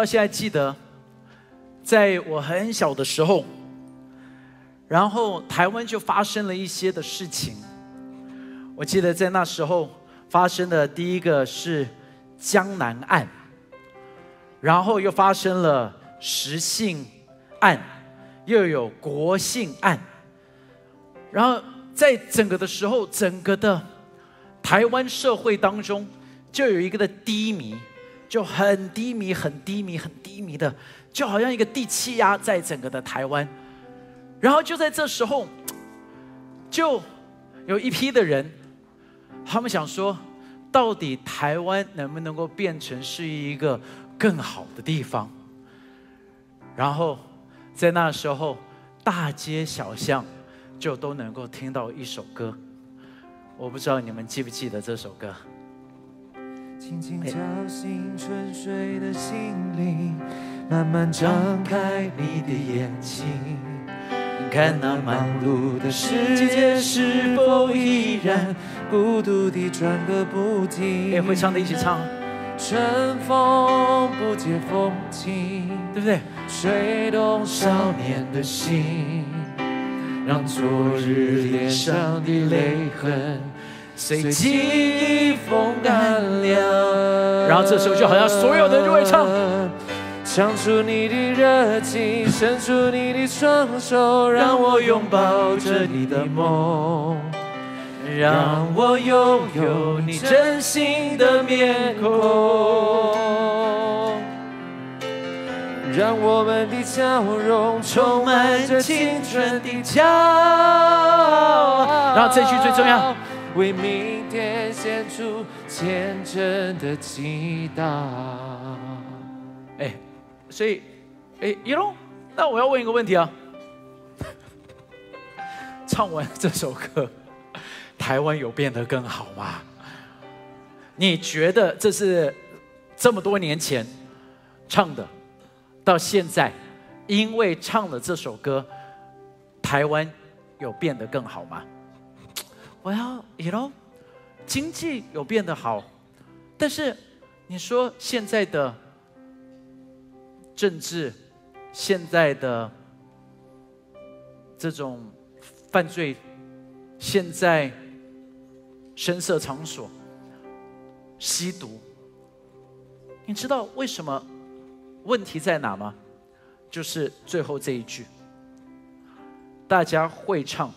到现在记得，在我很小的时候，然后台湾就发生了一些的事情。我记得在那时候发生的第一个是江南案，然后又发生了石姓案，又有国姓案，然后在整个的时候，整个的台湾社会当中，就有一个的低迷，就很低迷、很低迷、很低迷的，就好像一个地气压在整个的台湾。然后就在这时候，就有一批的人。他们想说，到底台湾能不能够变成是一个更好的地方？然后在那时候，大街小巷就都能够听到一首歌。我不知道你们记不记得这首歌？轻轻叫醒沉睡的心灵，慢慢张开你的眼睛。看那忙碌的世界是否依然孤独地转个不停？哎会唱的一起唱。春风不解风情，对不对？吹动少年的心，让昨日脸上的泪痕随季风干了。然后这时候就好像所有的人就会唱。唱出你的热情，伸出你的双手，让我拥抱着你的梦，让我拥有你真心的面孔，让我们的笑容充满着青春的骄傲。然后这句最重要，为明天献出虔诚的祈祷。哎。所以，哎，一龙，那我要问一个问题啊。唱完这首歌，台湾有变得更好吗？你觉得这是这么多年前唱的，到现在，因为唱了这首歌，台湾有变得更好吗？我要一龙，经济有变得好，但是你说现在的。政治现在的这种犯罪，现在声色场所吸毒，你知道为什么问题在哪吗？就是最后这一句，大家会唱，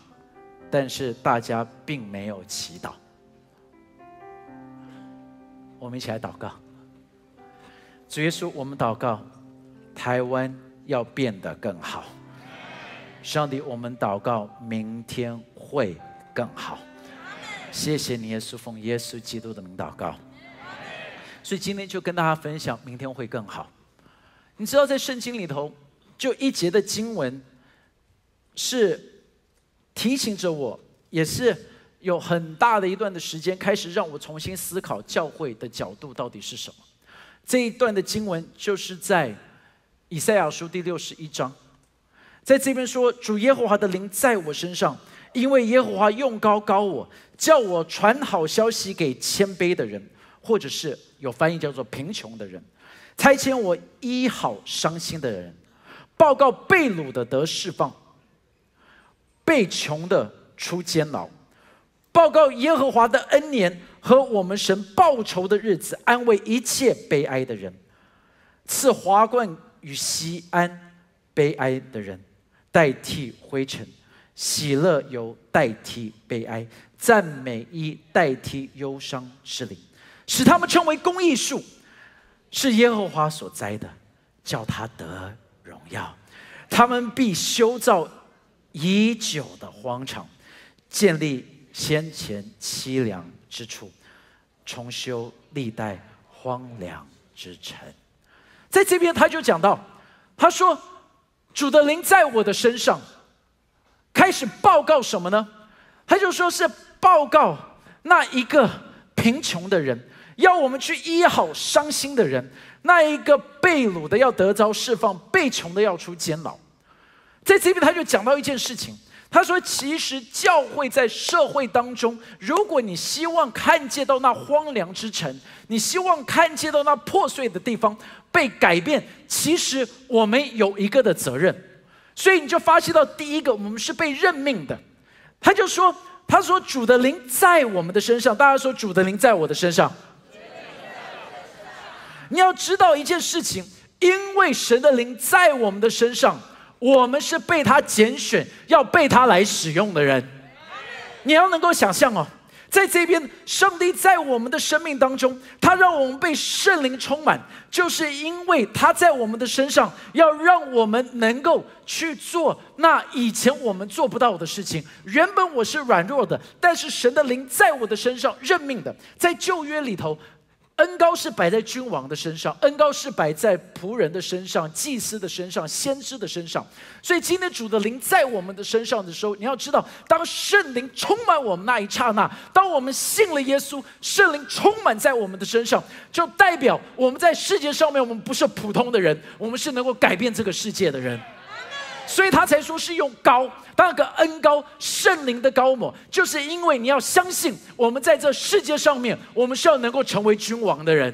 但是大家并没有祈祷。我们一起来祷告，主耶稣，我们祷告。台湾要变得更好，上帝，我们祷告，明天会更好。谢谢你，耶稣，奉耶稣基督的名祷告。所以今天就跟大家分享，明天会更好。你知道，在圣经里头，就一节的经文，是提醒着我，也是有很大的一段的时间，开始让我重新思考教会的角度到底是什么。这一段的经文就是在。以赛亚书第六十一章，在这边说：“主耶和华的灵在我身上，因为耶和华用高高我，叫我传好消息给谦卑的人，或者是有翻译叫做贫穷的人，差遣我医好伤心的人，报告被掳的得释放，被穷的出监牢，报告耶和华的恩年和我们神报仇的日子，安慰一切悲哀的人，赐华冠。”与西安悲哀的人代替灰尘，喜乐由代替悲哀，赞美一代替忧伤之灵，使他们成为公义树，是耶和华所栽的，叫他得荣耀。他们必修造已久的荒场，建立先前凄凉之处，重修历代荒凉之城。在这边，他就讲到，他说：“主的灵在我的身上，开始报告什么呢？他就说是报告那一个贫穷的人，要我们去医好伤心的人；那一个被掳的要得着释放，被穷的要出监牢。在这边，他就讲到一件事情，他说：“其实教会在社会当中，如果你希望看见到那荒凉之城，你希望看见到那破碎的地方被改变，其实我们有一个的责任。所以你就发现到，第一个，我们是被任命的。他就说：他说主的灵在我们的身上。大家说主的灵在我的身上。你要知道一件事情，因为神的灵在我们的身上。”我们是被他拣选，要被他来使用的人。你要能够想象哦，在这边，上帝在我们的生命当中，他让我们被圣灵充满，就是因为他在我们的身上，要让我们能够去做那以前我们做不到的事情。原本我是软弱的，但是神的灵在我的身上任命的，在旧约里头。恩高是摆在君王的身上，恩高是摆在仆人的身上、祭司的身上、先知的身上。所以今天主的灵在我们的身上的时候，你要知道，当圣灵充满我们那一刹那，当我们信了耶稣，圣灵充满在我们的身上，就代表我们在世界上面，我们不是普通的人，我们是能够改变这个世界的人。所以他才说是用高，那个恩高圣灵的高抹，就是因为你要相信，我们在这世界上面，我们是要能够成为君王的人。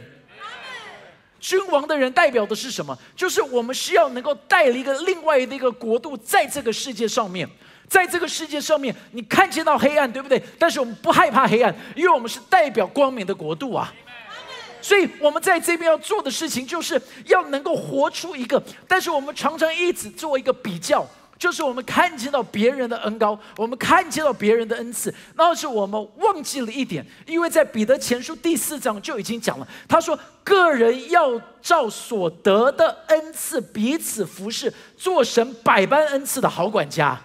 君王的人代表的是什么？就是我们需要能够带了一个另外的一个国度，在这个世界上面，在这个世界上面，你看见到黑暗，对不对？但是我们不害怕黑暗，因为我们是代表光明的国度啊。所以我们在这边要做的事情，就是要能够活出一个。但是我们常常一直做一个比较，就是我们看见到别人的恩高，我们看见到别人的恩赐，那是我们忘记了一点。因为在彼得前书第四章就已经讲了，他说：“个人要照所得的恩赐彼此服侍，做神百般恩赐的好管家。”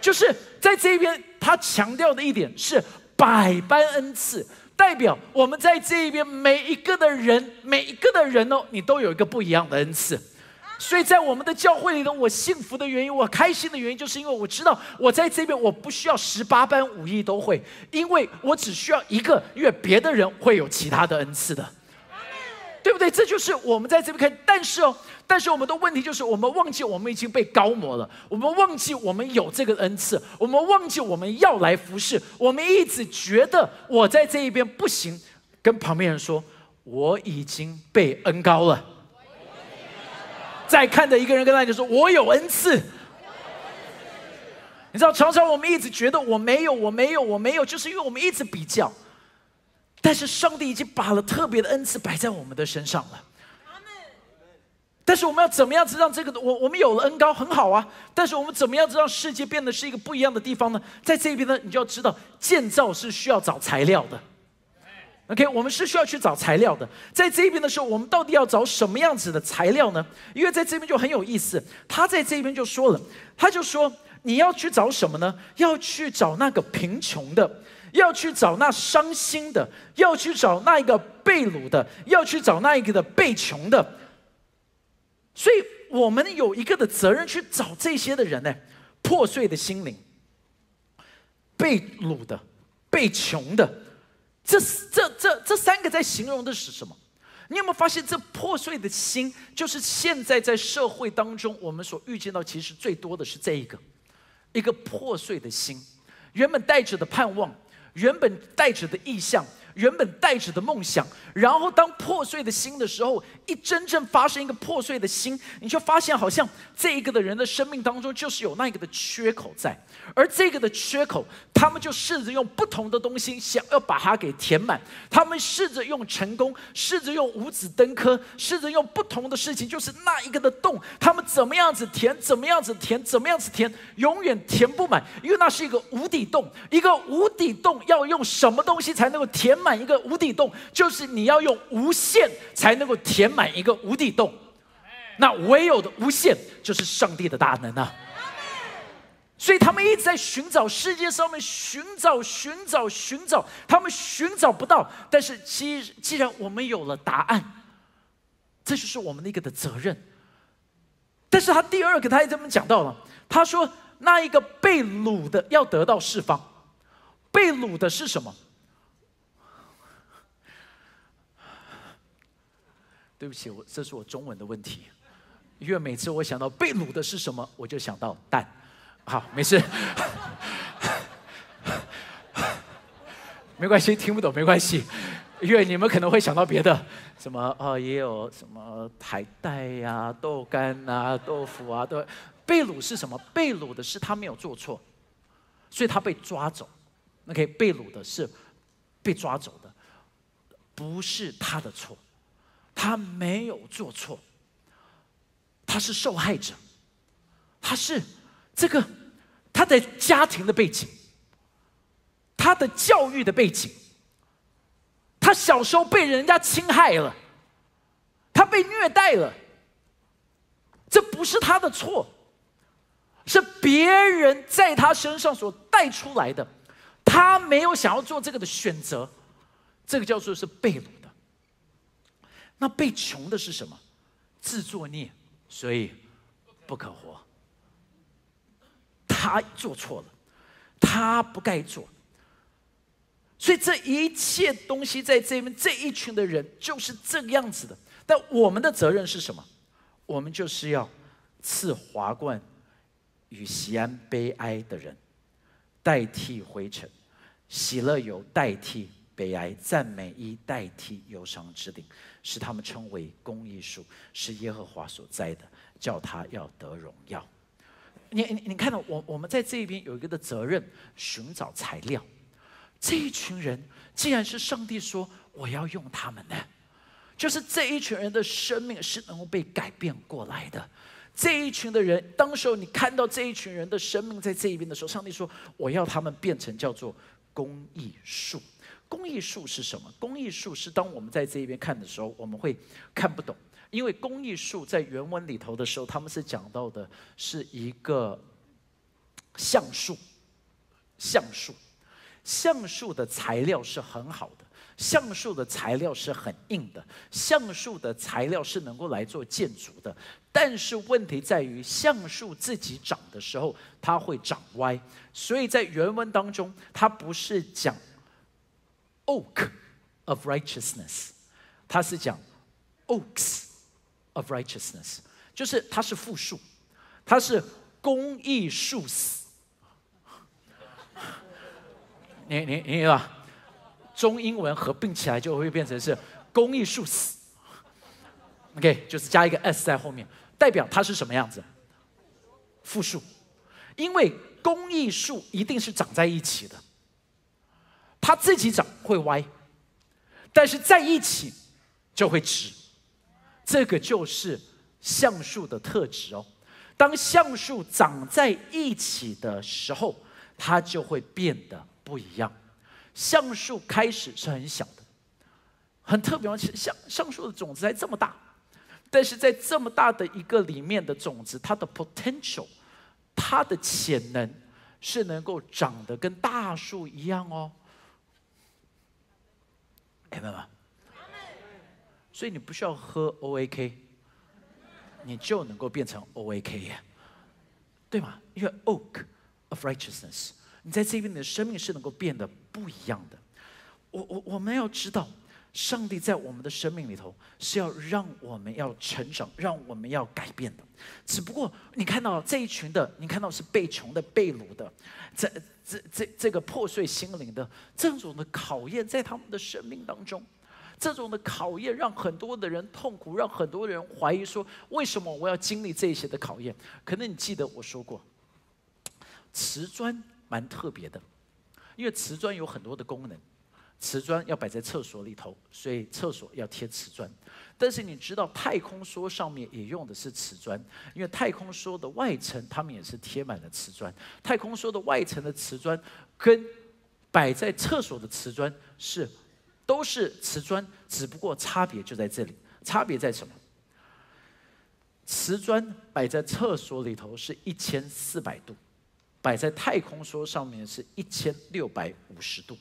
就是在这边他强调的一点是百般恩赐。代表我们在这一边每一个的人，每一个的人哦，你都有一个不一样的恩赐。所以在我们的教会里头，我幸福的原因，我开心的原因，就是因为我知道我在这边我不需要十八般武艺都会，因为我只需要一个，因为别的人会有其他的恩赐的，对不对？这就是我们在这边看。但是哦。但是我们的问题就是，我们忘记我们已经被高模了，我们忘记我们有这个恩赐，我们忘记我们要来服侍，我们一直觉得我在这一边不行，跟旁边人说我已经被恩高了。再看着一个人跟他讲说，我有恩赐。你知道，常常我们一直觉得我没有，我没有，我没有，就是因为我们一直比较。但是上帝已经把了特别的恩赐摆在我们的身上了。但是我们要怎么样子让这个我我们有了恩高很好啊？但是我们怎么样子让世界变得是一个不一样的地方呢？在这边呢，你就要知道建造是需要找材料的。OK，我们是需要去找材料的。在这边的时候，我们到底要找什么样子的材料呢？因为在这边就很有意思，他在这边就说了，他就说你要去找什么呢？要去找那个贫穷的，要去找那伤心的，要去找那一个被掳的，要去找那一个的被穷的。所以我们有一个的责任去找这些的人呢，破碎的心灵，被掳的，被穷的，这这这这三个在形容的是什么？你有没有发现，这破碎的心，就是现在在社会当中我们所遇见到，其实最多的是这一个，一个破碎的心，原本带着的盼望，原本带着的意象。原本带着的梦想，然后当破碎的心的时候，一真正发生一个破碎的心，你就发现好像这一个的人的生命当中就是有那一个的缺口在，而这个的缺口，他们就试着用不同的东西想要把它给填满。他们试着用成功，试着用五子登科，试着用不同的事情，就是那一个的洞，他们怎么样子填，怎么样子填，怎么样子填，永远填不满，因为那是一个无底洞。一个无底洞要用什么东西才能够填？满一个无底洞，就是你要用无限才能够填满一个无底洞。那唯有的无限就是上帝的大能啊！所以他们一直在寻找世界上面寻找、寻找、寻找，他们寻找不到。但是既既然我们有了答案，这就是我们的一个的责任。但是他第二个他也这么讲到了，他说那一个被掳的要得到释放，被掳的是什么？对不起，我这是我中文的问题，因为每次我想到被掳的是什么，我就想到蛋。好，没事，没关系，听不懂没关系，因为你们可能会想到别的，什么哦，也有什么海带呀、豆干啊、豆腐啊，都被掳是什么？被掳的是他没有做错，所以他被抓走。OK，被掳的是被抓走的，不是他的错，他没有做错，他是受害者，他是这个。他的家庭的背景，他的教育的背景，他小时候被人家侵害了，他被虐待了，这不是他的错，是别人在他身上所带出来的，他没有想要做这个的选择，这个叫做是被掳的。那被穷的是什么？自作孽，所以不可活。他做错了，他不该做，所以这一切东西在这边这一群的人就是这个样子的。但我们的责任是什么？我们就是要赐华冠与西安悲哀的人，代替灰尘；喜乐油代替悲哀，赞美衣代替忧伤之顶，使他们称为公义树，是耶和华所栽的，叫他要得荣耀。你你你看到我我们在这一边有一个的责任，寻找材料。这一群人既然是上帝说我要用他们呢，就是这一群人的生命是能够被改变过来的。这一群的人，当时候你看到这一群人的生命在这一边的时候，上帝说我要他们变成叫做公益树。公益树是什么？公益树是当我们在这一边看的时候，我们会看不懂。因为公益树在原文里头的时候，他们是讲到的是一个橡树，橡树，橡树的材料是很好的，橡树的材料是很硬的，橡树的材料是能够来做建筑的。但是问题在于，橡树自己长的时候，它会长歪，所以在原文当中，它不是讲 oak of righteousness，它是讲 oaks。of righteousness，就是它是复数，它是公益数死。你你你啊，中英文合并起来就会变成是公益数死。OK，就是加一个 s 在后面，代表它是什么样子？复数，因为公益树一定是长在一起的，它自己长会歪，但是在一起就会直。这个就是橡树的特质哦。当橡树长在一起的时候，它就会变得不一样。橡树开始是很小的，很特别。橡橡树的种子才这么大，但是在这么大的一个里面的种子，它的 potential，它的潜能是能够长得跟大树一样哦。明白吗？所以你不需要喝 O A K，你就能够变成 O A K，对吗？因为 Oak of Righteousness，你在这边你的生命是能够变得不一样的。我我我们要知道，上帝在我们的生命里头是要让我们要成长，让我们要改变的。只不过你看到这一群的，你看到是被穷的、被掳的，这这这这个破碎心灵的这种的考验，在他们的生命当中。这种的考验让很多的人痛苦，让很多人怀疑说：为什么我要经历这些的考验？可能你记得我说过，瓷砖蛮特别的，因为瓷砖有很多的功能。瓷砖要摆在厕所里头，所以厕所要贴瓷砖。但是你知道，太空梭上面也用的是瓷砖，因为太空梭的外层他们也是贴满了瓷砖。太空梭的外层的瓷砖跟摆在厕所的瓷砖是。都是瓷砖，只不过差别就在这里。差别在什么？瓷砖摆在厕所里头是一千四百度，摆在太空梭上面是一千六百五十度。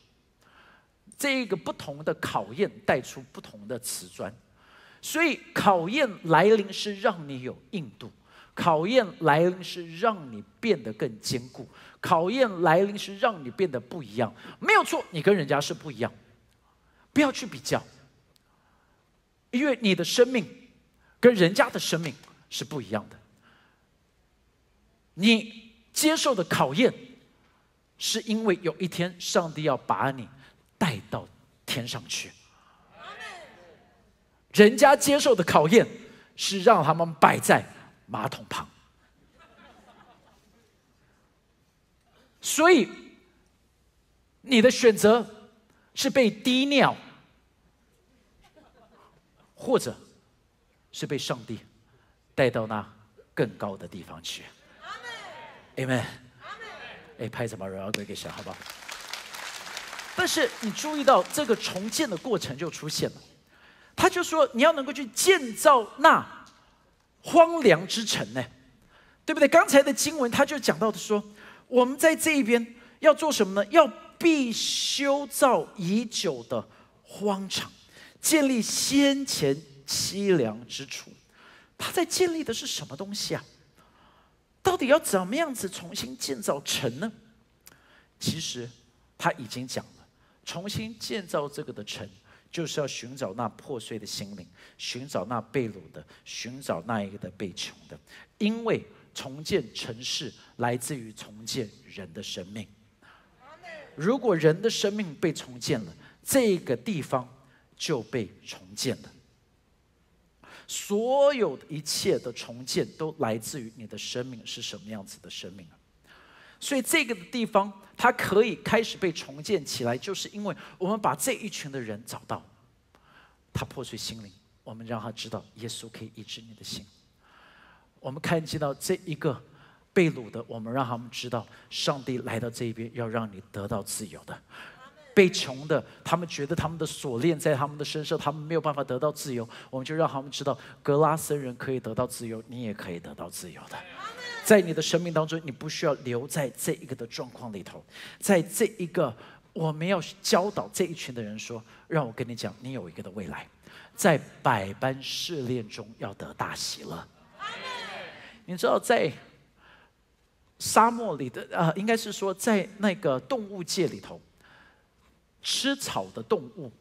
这个不同的考验带出不同的瓷砖，所以考验来临是让你有硬度，考验来临是让你变得更坚固，考验来临是让你变得不一样。没有错，你跟人家是不一样。不要去比较，因为你的生命跟人家的生命是不一样的。你接受的考验，是因为有一天上帝要把你带到天上去。人家接受的考验是让他们摆在马桶旁，所以你的选择是被滴尿，或者是被上帝带到那更高的地方去。Amen。哎，拍什么荣耀归给神，好不好？但是你注意到这个重建的过程就出现了。他就说：“你要能够去建造那荒凉之城呢，对不对？”刚才的经文他就讲到的说：“我们在这一边要做什么呢？要必修造已久的荒场，建立先前凄凉之处。”他在建立的是什么东西啊？到底要怎么样子重新建造城呢？其实他已经讲，重新建造这个的城。就是要寻找那破碎的心灵，寻找那被掳的，寻找那一个的被穷的，因为重建城市来自于重建人的生命。如果人的生命被重建了，这个地方就被重建了。所有的一切的重建都来自于你的生命是什么样子的生命啊！所以这个地方它可以开始被重建起来，就是因为我们把这一群的人找到，他破碎心灵，我们让他知道耶稣可以医治你的心。我们看见到这一个被掳的，我们让他们知道上帝来到这一边要让你得到自由的；被穷的，他们觉得他们的锁链在他们的身上，他们没有办法得到自由，我们就让他们知道格拉森人可以得到自由，你也可以得到自由的。在你的生命当中，你不需要留在这一个的状况里头，在这一个我们要教导这一群的人说，让我跟你讲，你有一个的未来，在百般试炼中要得大喜乐。你知道，在沙漠里的啊，应该是说在那个动物界里头，吃草的动物，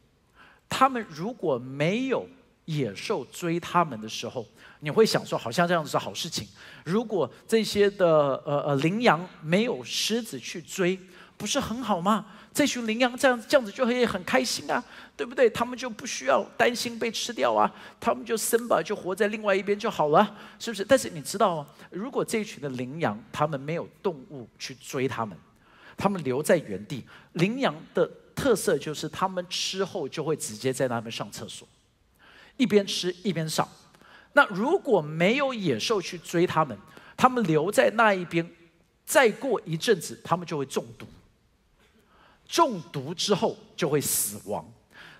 他们如果没有野兽追他们的时候。你会想说，好像这样子是好事情。如果这些的呃呃羚羊没有狮子去追，不是很好吗？这群羚羊这样这样子就会很开心啊，对不对？他们就不需要担心被吃掉啊，他们就生吧，就活在另外一边就好了，是不是？但是你知道吗，如果这一群的羚羊他们没有动物去追他们，他们留在原地，羚羊的特色就是他们吃后就会直接在那边上厕所，一边吃一边上。那如果没有野兽去追他们，他们留在那一边，再过一阵子，他们就会中毒。中毒之后就会死亡。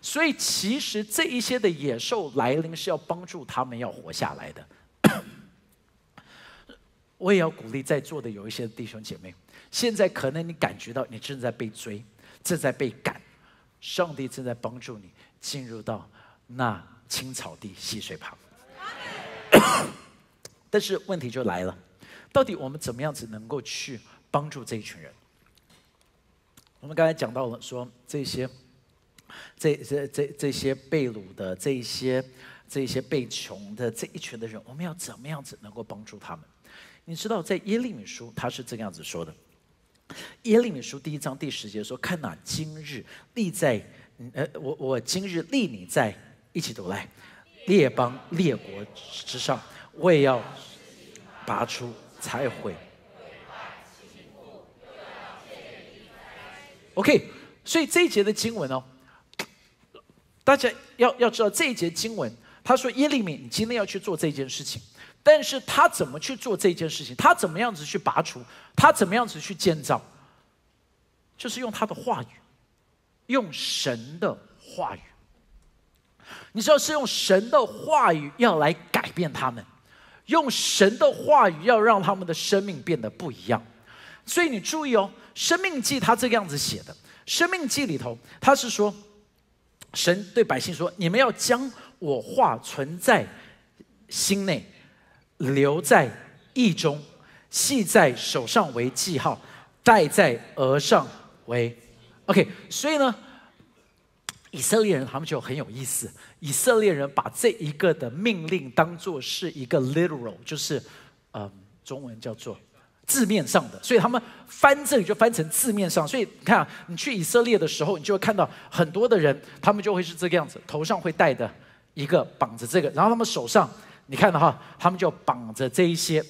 所以其实这一些的野兽来临是要帮助他们要活下来的。我也要鼓励在座的有一些弟兄姐妹，现在可能你感觉到你正在被追，正在被赶，上帝正在帮助你进入到那青草地、溪水旁。但是问题就来了，到底我们怎么样子能够去帮助这一群人？我们刚才讲到了，说这些、这、这、这这些被掳的、这些、这些被穷的这一群的人，我们要怎么样子能够帮助他们？你知道，在耶利米书他是这个样子说的：耶利米书第一章第十节说：“看哪，今日立在……呃，我我今日立你在一起读来。”列邦列国之上，我也要拔出拆毁。OK，所以这一节的经文哦，大家要要知道这一节经文，他说耶利米，你今天要去做这件事情，但是他怎么去做这件事情？他怎么样子去拔除？他怎么样子去建造？就是用他的话语，用神的话语。你知道是用神的话语要来改变他们，用神的话语要让他们的生命变得不一样。所以你注意哦，《生命记》他这个样子写的，《生命记》里头他是说，神对百姓说：“你们要将我话存在心内，留在意中，系在手上为记号，戴在额上为 OK。”所以呢。以色列人他们就很有意思，以色列人把这一个的命令当做是一个 literal，就是，嗯，中文叫做字面上的，所以他们翻这里就翻成字面上。所以你看，你去以色列的时候，你就会看到很多的人，他们就会是这个样子，头上会戴的一个绑着这个，然后他们手上，你看到哈，他们就绑着这一些。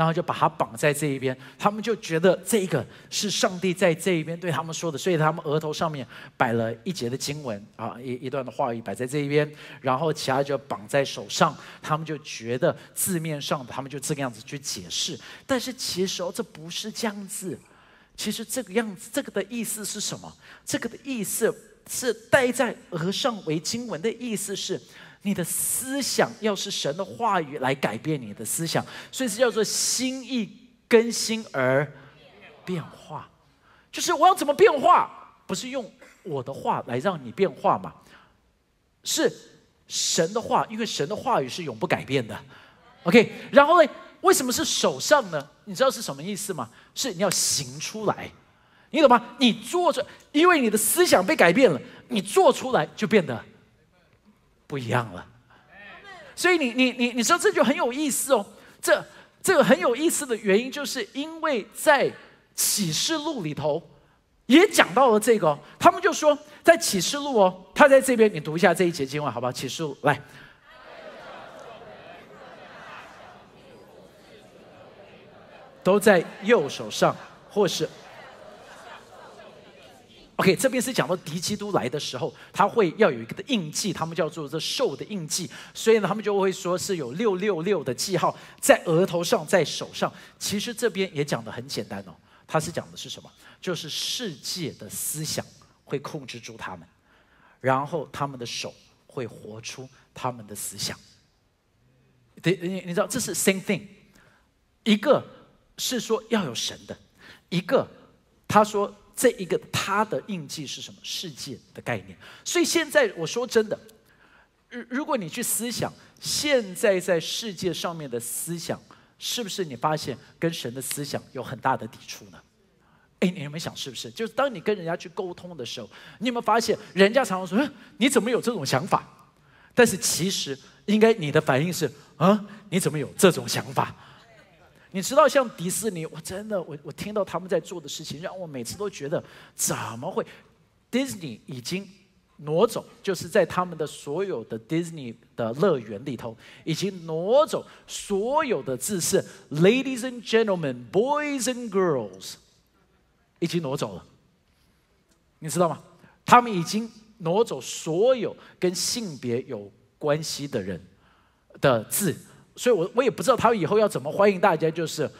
然后就把它绑在这一边，他们就觉得这个是上帝在这一边对他们说的，所以他们额头上面摆了一节的经文啊，一一段的话语摆在这一边，然后其他就绑在手上，他们就觉得字面上他们就这个样子去解释，但是其实哦，这不是这样子，其实这个样子，这个的意思是什么？这个的意思是戴在额上为经文的意思是。你的思想要是神的话语来改变你的思想，所以是叫做心意更新而变化。就是我要怎么变化？不是用我的话来让你变化嘛？是神的话，因为神的话语是永不改变的。OK，然后呢？为什么是手上呢？你知道是什么意思吗？是你要行出来，你懂吗？你做着，因为你的思想被改变了，你做出来就变得。不一样了，所以你你你你说这就很有意思哦。这这个很有意思的原因，就是因为在启示录里头也讲到了这个。他们就说，在启示录哦，他在这边，你读一下这一节经文好不好？启示录来，都在右手上，或是。OK，这边是讲到敌基督来的时候，他会要有一个的印记，他们叫做这兽的印记，所以呢，他们就会说是有六六六的记号在额头上，在手上。其实这边也讲的很简单哦，他是讲的是什么？就是世界的思想会控制住他们，然后他们的手会活出他们的思想。对，你你知道这是 same thing，一个是说要有神的，一个他说。这一个他的印记是什么？世界的概念。所以现在我说真的，如如果你去思想，现在在世界上面的思想，是不是你发现跟神的思想有很大的抵触呢？哎，你有没有想是不是？就是当你跟人家去沟通的时候，你有没有发现，人家常常说：“你怎么有这种想法？”但是其实应该你的反应是：“啊，你怎么有这种想法？”你知道，像迪士尼，我真的，我我听到他们在做的事情，让我每次都觉得怎么会？Disney 已经挪走，就是在他们的所有的 Disney 的乐园里头，已经挪走所有的字是 Ladies and gentlemen, boys and girls，已经挪走了。你知道吗？他们已经挪走所有跟性别有关系的人的字。所以，我我也不知道他以后要怎么欢迎大家，就是，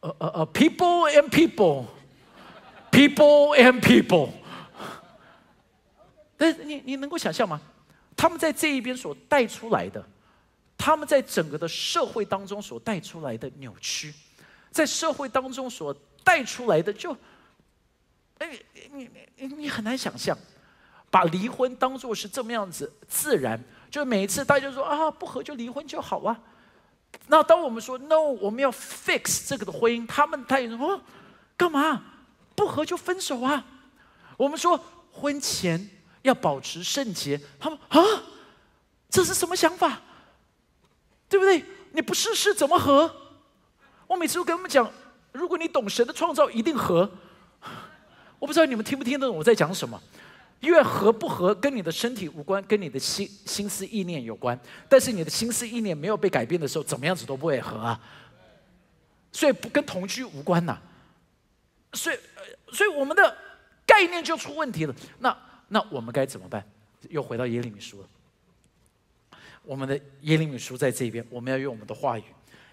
呃呃呃，people and people，people and people。但是你你能够想象吗？他们在这一边所带出来的，他们在整个的社会当中所带出来的扭曲，在社会当中所带出来的，就，哎，你你你很难想象，把离婚当做是这么样子自然。就每一次大家说啊不合就离婚就好啊，那当我们说 no 我们要 fix 这个的婚姻，他们他也说干嘛不合就分手啊？我们说婚前要保持圣洁，他们啊这是什么想法？对不对？你不试试怎么合？我每次都跟他们讲，如果你懂神的创造，一定合。我不知道你们听不听得懂我在讲什么。因为合不合跟你的身体无关，跟你的心心思意念有关。但是你的心思意念没有被改变的时候，怎么样子都不会合啊。所以不跟同居无关呐。所以，所以我们的概念就出问题了。那那我们该怎么办？又回到耶利米书了。我们的耶利米书在这边，我们要用我们的话语，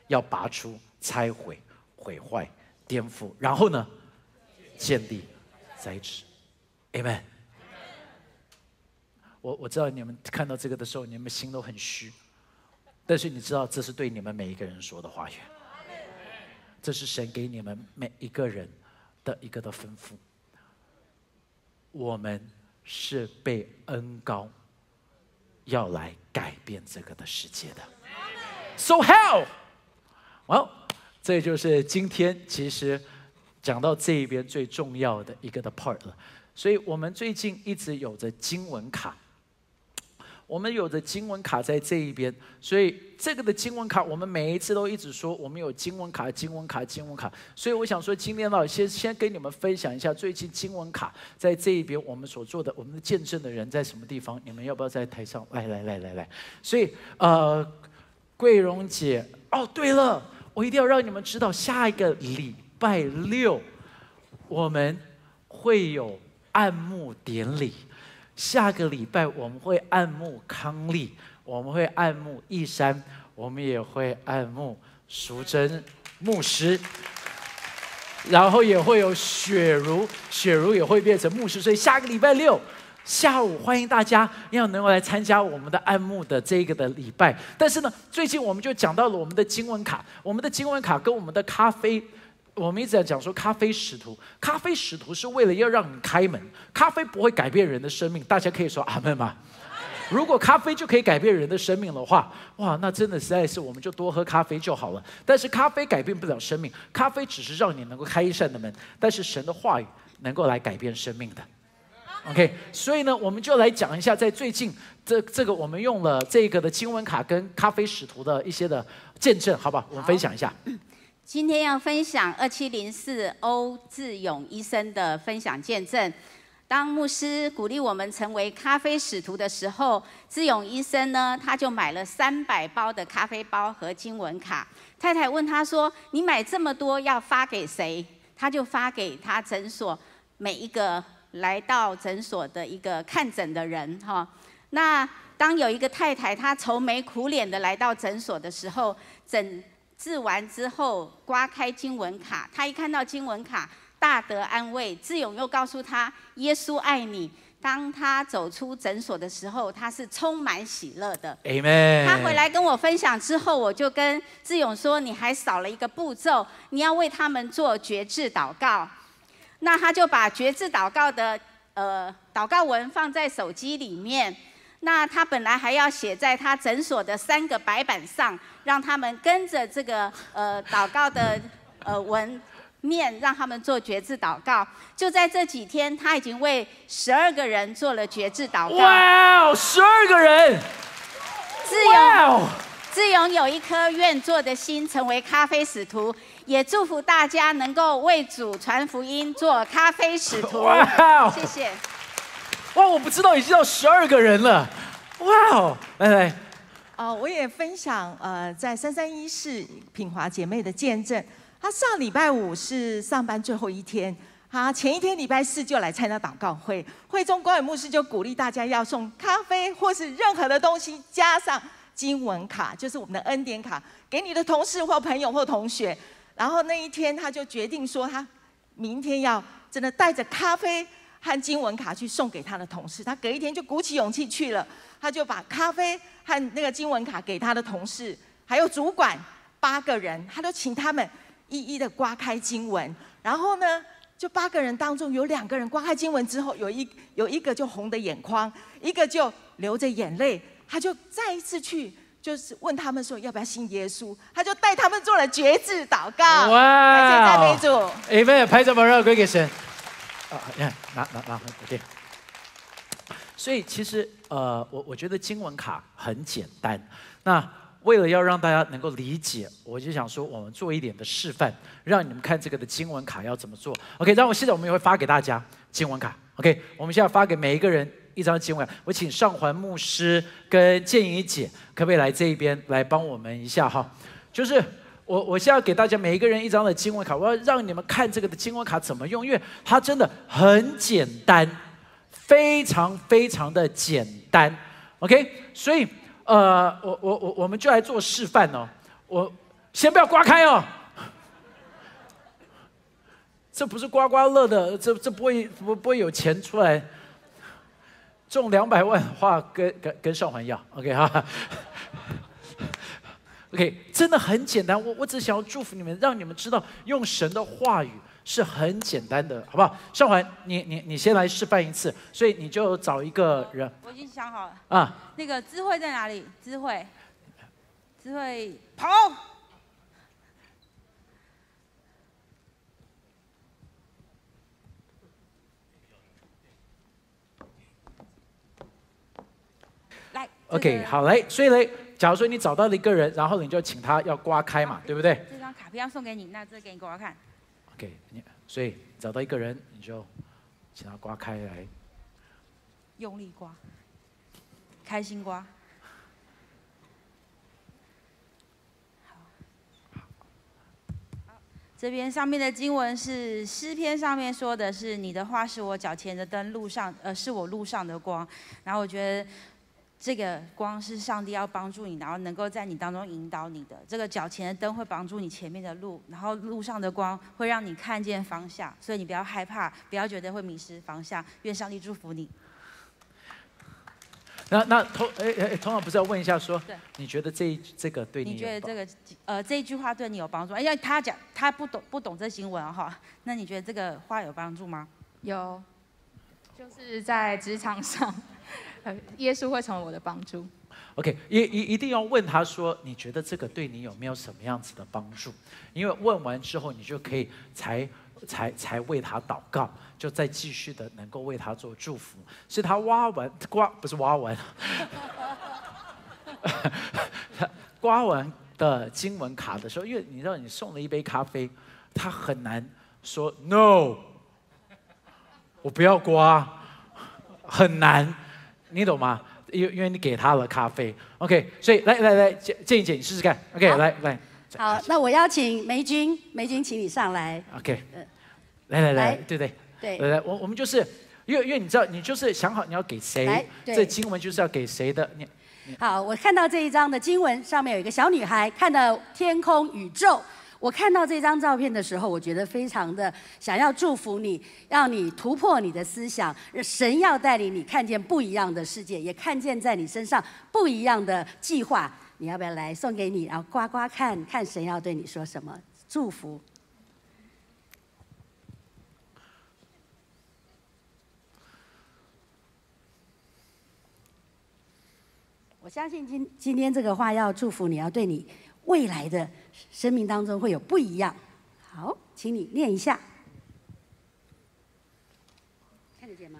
要拔出、拆毁、毁坏、颠覆，然后呢，建立、栽植。Amen。我我知道你们看到这个的时候，你们心都很虚，但是你知道这是对你们每一个人说的话语，这是神给你们每一个人的一个的吩咐。我们是被恩高，要来改变这个的世界的。So how？好，这就是今天其实讲到这一边最重要的一个的 part 了。所以我们最近一直有着经文卡。我们有的经文卡在这一边，所以这个的经文卡，我们每一次都一直说我们有经文卡、经文卡、经文卡。所以我想说，今天呢，先先跟你们分享一下最近经文卡在这一边我们所做的，我们的见证的人在什么地方？你们要不要在台上？来来来来来。所以呃，桂荣姐，哦对了，我一定要让你们知道，下一个礼拜六我们会有暗幕典礼。下个礼拜我们会按牧康利，我们会按牧义山，我们也会按牧淑珍牧师，然后也会有雪茹，雪茹也会变成牧师，所以下个礼拜六下午欢迎大家要能够来参加我们的按牧的这个的礼拜。但是呢，最近我们就讲到了我们的经文卡，我们的经文卡跟我们的咖啡。我们一直在讲说，咖啡使徒，咖啡使徒是为了要让你开门。咖啡不会改变人的生命，大家可以说阿门吗？如果咖啡就可以改变人的生命的话，哇，那真的实在是我们就多喝咖啡就好了。但是咖啡改变不了生命，咖啡只是让你能够开一扇的门，但是神的话语能够来改变生命的。OK，所以呢，我们就来讲一下，在最近这这个我们用了这个的经文卡跟咖啡使徒的一些的见证，好吧？我们分享一下。今天要分享二七零四欧志勇医生的分享见证。当牧师鼓励我们成为咖啡使徒的时候，志勇医生呢，他就买了三百包的咖啡包和经文卡。太太问他说：“你买这么多要发给谁？”他就发给他诊所每一个来到诊所的一个看诊的人。哈，那当有一个太太她愁眉苦脸的来到诊所的时候，诊治完之后，刮开经文卡，他一看到经文卡，大得安慰。志勇又告诉他，耶稣爱你。当他走出诊所的时候，他是充满喜乐的。Amen。他回来跟我分享之后，我就跟志勇说，你还少了一个步骤，你要为他们做绝志祷告。那他就把绝志祷告的呃祷告文放在手机里面。那他本来还要写在他诊所的三个白板上，让他们跟着这个呃祷告的 呃文面，让他们做绝志祷告。就在这几天，他已经为十二个人做了绝志祷告。哇，十二个人！志勇，志勇有一颗愿做的心，成为咖啡使徒，也祝福大家能够为主传福音，做咖啡使徒。哇，谢谢。哇！我不知道已经到十二个人了，哇哦！来来，哦，我也分享呃，在三三一市品华姐妹的见证。她上礼拜五是上班最后一天，她前一天礼拜四就来参加祷告会，会中光远牧师就鼓励大家要送咖啡或是任何的东西，加上经文卡，就是我们的恩典卡，给你的同事或朋友或同学。然后那一天他就决定说，他明天要真的带着咖啡。和经文卡去送给他的同事，他隔一天就鼓起勇气去了。他就把咖啡和那个经文卡给他的同事，还有主管八个人，他都请他们一一的刮开经文。然后呢，就八个人当中有两个人刮开经文之后，有一有一个就红的眼眶，一个就流着眼泪。他就再一次去，就是问他们说要不要信耶稣。他就带他们做了绝志祷告。哇！感谢赞美主。阿门！拍掌把荣归给神。啊，你看，拿拿拿，OK。所以其实，呃，我我觉得经文卡很简单。那为了要让大家能够理解，我就想说，我们做一点的示范，让你们看这个的经文卡要怎么做。OK，然后现在我们也会发给大家经文卡。OK，我们现在发给每一个人一张经文卡。我请上环牧师跟建怡姐，可不可以来这一边来帮我们一下哈？就是。我我现在给大家每一个人一张的经文卡，我要让你们看这个的经文卡怎么用，因为它真的很简单，非常非常的简单，OK？所以呃，我我我我们就来做示范哦。我先不要刮开哦，这不是刮刮乐的，这这不会不不会有钱出来，中两百万的话跟跟跟少环要，OK 哈。OK，真的很简单。我我只想要祝福你们，让你们知道用神的话语是很简单的，好不好？上环，你你你先来示范一次。所以你就找一个人。我已经想好了。啊。那个智慧在哪里？智慧，智慧跑。来，OK，好嘞。所以嘞，假如说你找到了一个人，然后你就请他要刮开嘛，对不对这张卡片要送给你，那这给你给我看。？OK，你所以找到一个人，你就请他刮开来。用力刮，开心刮。好，这边上面的经文是诗篇上面说的是你的话是我脚前的灯，路上呃是我路上的光。然后我觉得这个光是上帝要帮助你，然后能够在你当中引导你的。这个脚前的灯会帮助你前面的路，然后路上的光会让你看见方向，所以你不要害怕，不要觉得会迷失方向。愿上帝祝福你。那那通哎哎，通常不是要问一下说，你觉得这一这个对你你觉得这个呃这一句话对你有帮助？哎呀他讲他不懂不懂这新闻哈，那你觉得这个话有帮助吗？有，就是在职场上，耶稣会成为我的帮助。OK，一一一定要问他说，你觉得这个对你有没有什么样子的帮助？因为问完之后，你就可以才才才为他祷告，就再继续的能够为他做祝福。是他挖完刮不是挖完，刮完的经文卡的时候，因为你知道你送了一杯咖啡，他很难说 no，我不要刮，很难，你懂吗？因为因为你给他了咖啡，OK，所以来来来，建建一姐你试试看，OK，来来。好，那我邀请梅君，梅君，请你上来。，OK，来来来来，对对，对，来来，我我们就是，因为因为你知道，你就是想好你要给谁，对这经文就是要给谁的，你。好，我看到这一张的经文上面有一个小女孩，看到天空宇宙。我看到这张照片的时候，我觉得非常的想要祝福你，让你突破你的思想，神要带领你看见不一样的世界，也看见在你身上不一样的计划。你要不要来送给你，然后刮刮看看神要对你说什么祝福？我相信今今天这个话要祝福你，要对你未来的生命当中会有不一样。好，请你念一下，看得见吗？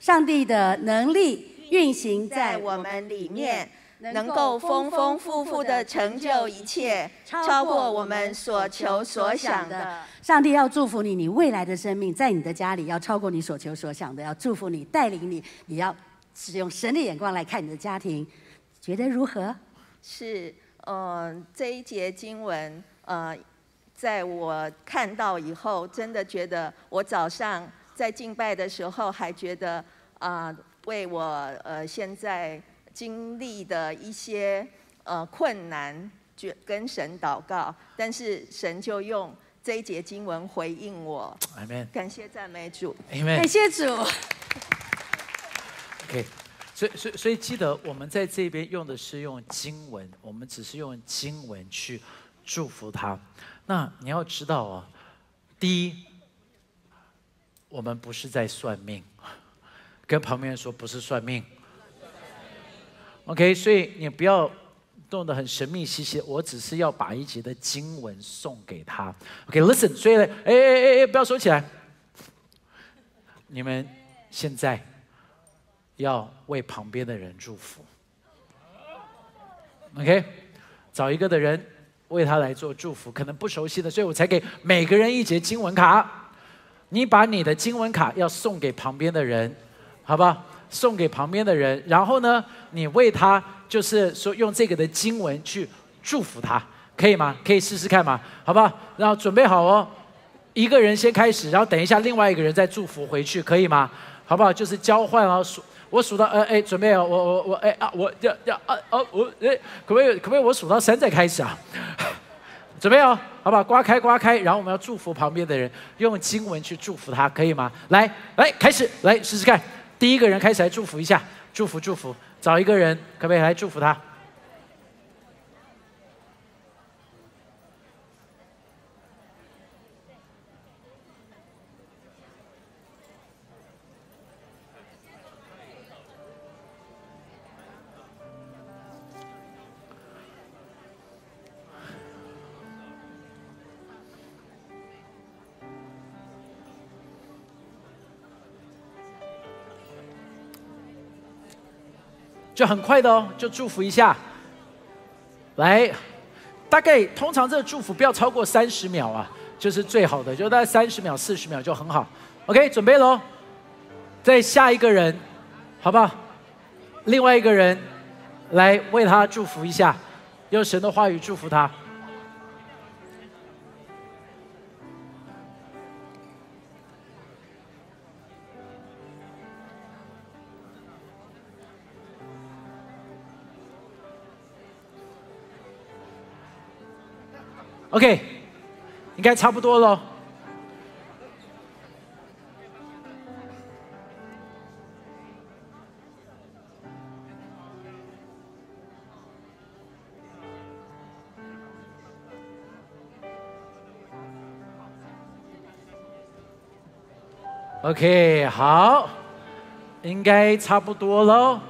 上帝的能力运行在在我们里面，能够丰丰富富的成就一切，超过我们所求所想的。上帝要祝福你，你未来的生命在你的家里要超过你所求所想的，要祝福你，带领你，你要使用神的眼光来看你的家庭，觉得如何？是，呃，这一节经文，呃，在我看到以后，真的觉得我早上在敬拜的时候，还觉得啊、为我呃现在经历的一些呃困难，就跟神祷告，但是神就用这一节经文回应我。感谢赞美主。感谢主。OK，所以所以所以记得我们在这边用的是用经文，我们只是用经文去祝福他。那你要知道哦，第一，我们不是在算命，跟旁边人说不是算命。OK，所以你不要弄得很神秘兮兮，我只是要把一节的经文送给他。OK，listen，、所以呢，哎哎哎哎，不要收起来，你们现在。要为旁边的人祝福。OK，找一个的人为他来做祝福，可能不熟悉的，所以我才给每个人一节经文卡。你把你的经文卡要送给旁边的人，好吧？送给旁边的人，然后呢，你为他就是说用这个的经文去祝福他，可以吗？可以试试看吗？好不好？然后准备好哦，一个人先开始，然后等一下另外一个人再祝福回去，可以吗？好不好？就是交换啊，数我数到呃哎，准备啊，我我我哎啊，我要要啊哦我哎，可不可以可不可以我数到三再开始啊？准备哦，好不好？刮开刮开，然后我们要祝福旁边的人，用经文去祝福他，可以吗？来来开始，来试试看，第一个人开始来祝福一下，祝福祝福，找一个人可不可以来祝福他？就很快的哦，就祝福一下。来，大概通常这个祝福不要超过三十秒啊，就是最好的，就大概三十秒、四十秒就很好。OK，准备喽，再下一个人，好不好？另外一个人来为他祝福一下，用神的话语祝福他。OK，应该差不多了。OK，好，应该差不多喽。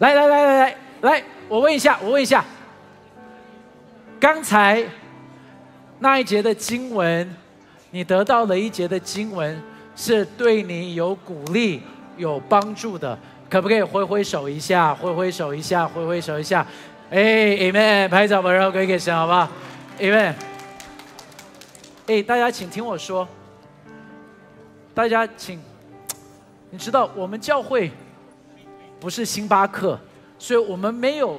来来来来来来，我问一下，我问一下，刚才那一节的经文，你得到了一节的经文，是对你有鼓励、有帮助的，可不可以挥挥手一下？挥挥手一下，挥挥手一下。哎，Amen，拍照吧，然后给给神，好不好？Amen。哎，大家请听我说。大家请，你知道我们教会不是星巴克，所以我们没有，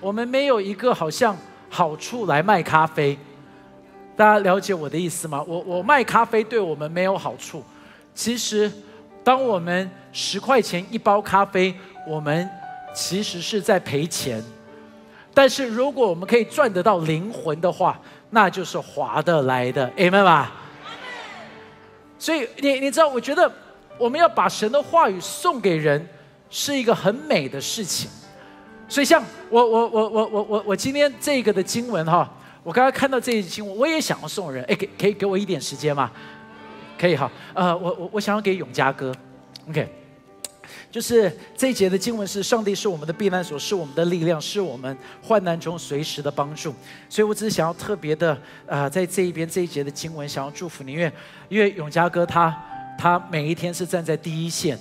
我们没有一个好像好处来卖咖啡。大家了解我的意思吗？我我卖咖啡对我们没有好处。其实，当我们十块钱一包咖啡，我们其实是在赔钱。但是如果我们可以赚得到灵魂的话，那就是划得来的，Amen 吧？所以你你知道，我觉得我们要把神的话语送给人，是一个很美的事情。所以像我我我我我我我今天这个的经文哈，我刚刚看到这一经文，我也想要送人。哎，给可以给我一点时间吗？可以哈。呃，我我我想要给永嘉哥，OK。就是这一节的经文是：上帝是我们的避难所，是我们的力量，是我们患难中随时的帮助。所以我只是想要特别的啊，在这一边这一节的经文，想要祝福你，因为因为永嘉哥他他每一天是站在第一线，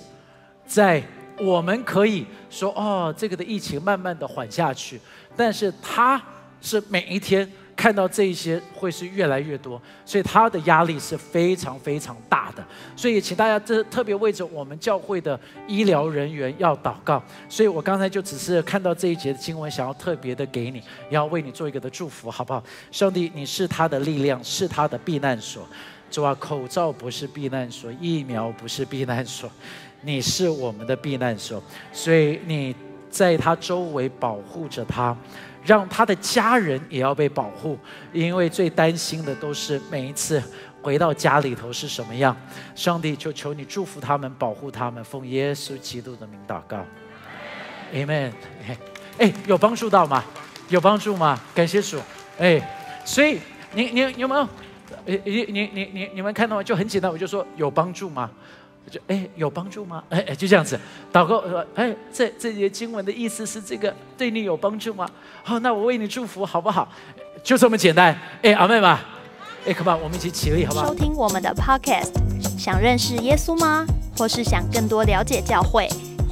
在我们可以说哦，这个的疫情慢慢的缓下去，但是他是每一天。看到这一些会是越来越多，所以他的压力是非常非常大的。所以请大家这特别为着我们教会的医疗人员要祷告。所以我刚才就只是看到这一节的经文，想要特别的给你，要为你做一个的祝福，好不好？上帝，你是他的力量，是他的避难所。主啊，口罩不是避难所，疫苗不是避难所，你是我们的避难所。所以你在他周围保护着他。让他的家人也要被保护，因为最担心的都是每一次回到家里头是什么样。上帝就求你祝福他们，保护他们，奉耶稣基督的名祷告，Amen。哎，有帮助到吗？有帮助吗？感谢主。哎，所以你你有没有？你你你你你们看到吗？就很简单，我就说有帮助吗？就哎，有帮助吗？哎哎，就这样子祷告说，哎，这这节经文的意思是这个对你有帮助吗？好，那我为你祝福好不好？就这么简单。哎，阿妹嘛，哎，come on，我们一起起立好不好？收听我们的 podcast，想认识耶稣吗？或是想更多了解教会？